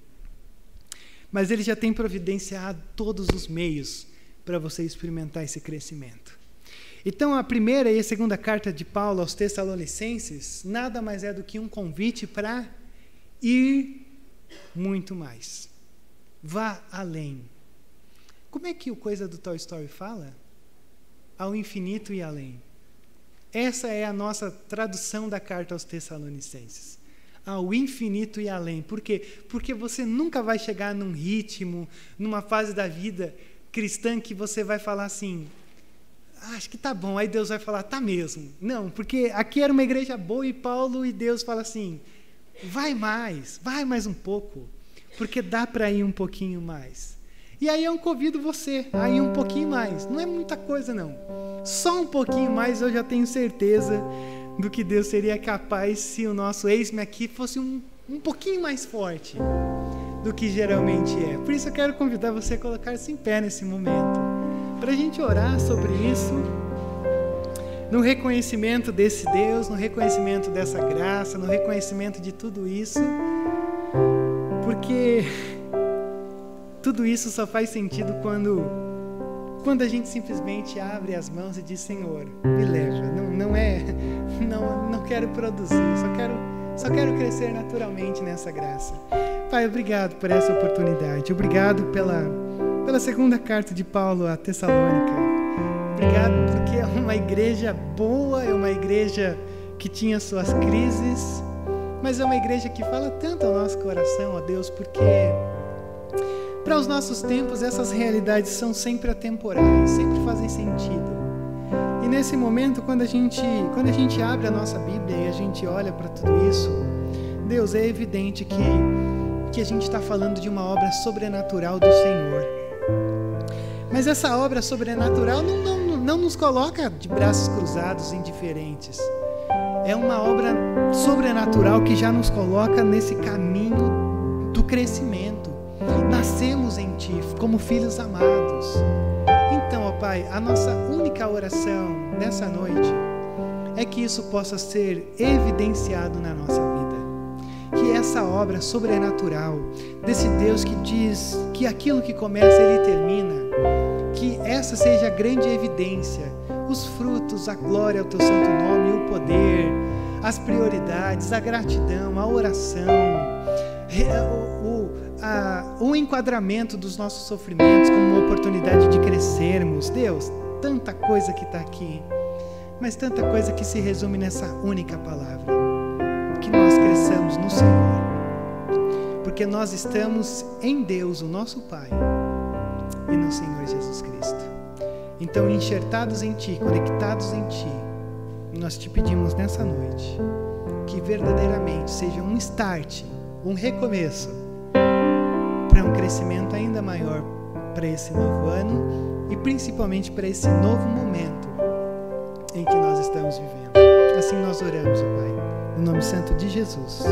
mas ele já tem providenciado todos os meios para você experimentar esse crescimento. Então, a primeira e a segunda carta de Paulo aos Tessalonicenses nada mais é do que um convite para ir muito mais. Vá além. Como é que o coisa do Toy Story fala? Ao infinito e além. Essa é a nossa tradução da carta aos Tessalonicenses ao infinito e além. Por quê? Porque você nunca vai chegar num ritmo, numa fase da vida cristã que você vai falar assim: ah, acho que tá bom. Aí Deus vai falar: tá mesmo. Não, porque aqui era uma igreja boa e Paulo e Deus fala assim: vai mais, vai mais um pouco, porque dá para ir um pouquinho mais. E aí eu convido você a ir um pouquinho mais. Não é muita coisa, não. Só um pouquinho mais eu já tenho certeza do que Deus seria capaz se o nosso ex-me aqui fosse um, um pouquinho mais forte do que geralmente é. Por isso eu quero convidar você a colocar-se em pé nesse momento, para a gente orar sobre isso, no reconhecimento desse Deus, no reconhecimento dessa graça, no reconhecimento de tudo isso, porque tudo isso só faz sentido quando quando a gente simplesmente abre as mãos e diz Senhor, me leva. Não, não é, não, não quero produzir, só quero, só quero crescer naturalmente nessa graça. Pai, obrigado por essa oportunidade. Obrigado pela, pela segunda carta de Paulo a Tessalônica. Obrigado porque é uma igreja boa, é uma igreja que tinha suas crises, mas é uma igreja que fala tanto ao nosso coração, ó Deus, porque para os nossos tempos essas realidades são sempre atemporais, sempre fazem sentido. E nesse momento, quando a gente, quando a gente abre a nossa Bíblia e a gente olha para tudo isso, Deus, é evidente que, que a gente está falando de uma obra sobrenatural do Senhor. Mas essa obra sobrenatural não, não, não nos coloca de braços cruzados, indiferentes. É uma obra sobrenatural que já nos coloca nesse caminho do crescimento. Nascemos em Ti como filhos amados. Então, ó Pai, a nossa única oração nessa noite é que isso possa ser evidenciado na nossa vida. Que essa obra sobrenatural desse Deus que diz que aquilo que começa ele termina, que essa seja a grande evidência, os frutos, a glória ao teu santo nome, o poder, as prioridades, a gratidão, a oração, o, o enquadramento dos nossos sofrimentos como uma oportunidade de crescermos. Deus, tanta coisa que está aqui, mas tanta coisa que se resume nessa única palavra: que nós cresçamos no Senhor, porque nós estamos em Deus, o nosso Pai, e no Senhor Jesus Cristo. Então, enxertados em Ti, conectados em Ti, nós te pedimos nessa noite que verdadeiramente seja um start, um recomeço para um crescimento ainda maior para esse novo ano e principalmente para esse novo momento em que nós estamos vivendo. Assim nós oramos, Pai, no nome santo de Jesus.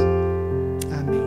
Amém.